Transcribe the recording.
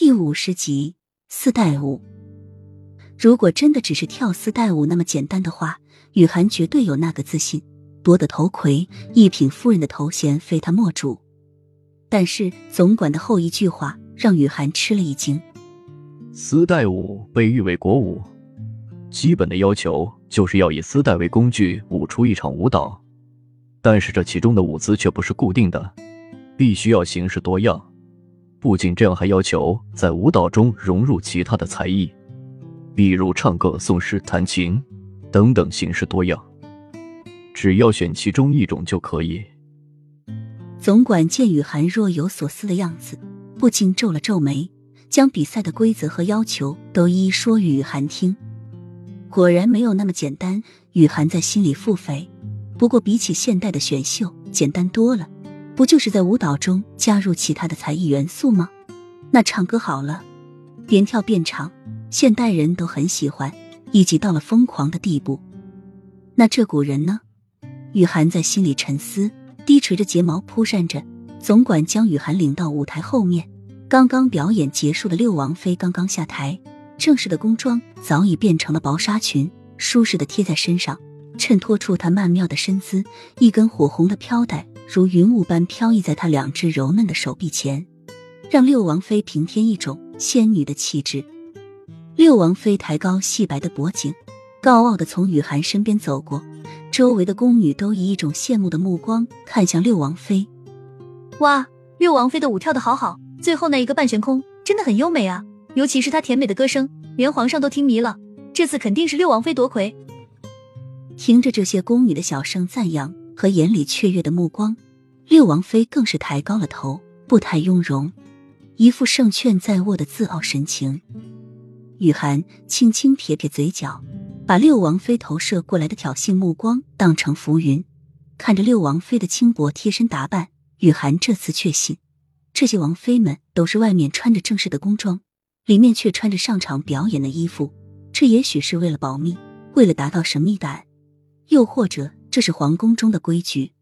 第五十集丝带舞。如果真的只是跳丝带舞那么简单的话，雨涵绝对有那个自信夺得头魁一品夫人的头衔，非她莫属。但是总管的后一句话让雨涵吃了一惊：丝带舞被誉为国舞，基本的要求就是要以丝带为工具舞出一场舞蹈，但是这其中的舞姿却不是固定的，必须要形式多样。不仅这样，还要求在舞蹈中融入其他的才艺，比如唱歌、诵诗、弹琴等等，形式多样。只要选其中一种就可以。总管见雨涵若有所思的样子，不禁皱了皱眉，将比赛的规则和要求都一一说与雨涵听。果然没有那么简单，雨涵在心里腹诽。不过比起现代的选秀，简单多了。不就是在舞蹈中加入其他的才艺元素吗？那唱歌好了，边跳边唱，现代人都很喜欢，以及到了疯狂的地步。那这古人呢？雨涵在心里沉思，低垂着睫毛扑扇着。总管将雨涵领到舞台后面，刚刚表演结束的六王妃刚刚下台，正式的宫装早已变成了薄纱裙，舒适的贴在身上，衬托出她曼妙的身姿。一根火红的飘带。如云雾般飘逸在她两只柔嫩的手臂前，让六王妃平添一种仙女的气质。六王妃抬高细白的脖颈，高傲的从雨涵身边走过，周围的宫女都以一种羡慕的目光看向六王妃。哇，六王妃的舞跳得好好，最后那一个半悬空真的很优美啊！尤其是她甜美的歌声，连皇上都听迷了。这次肯定是六王妃夺魁。听着这些宫女的小声赞扬。和眼里雀跃的目光，六王妃更是抬高了头，步态雍容，一副胜券在握的自傲神情。雨涵轻轻撇撇嘴角，把六王妃投射过来的挑衅目光当成浮云，看着六王妃的轻薄贴身打扮，雨涵这次确信，这些王妃们都是外面穿着正式的宫装，里面却穿着上场表演的衣服。这也许是为了保密，为了达到神秘感，又或者。这是皇宫中的规矩。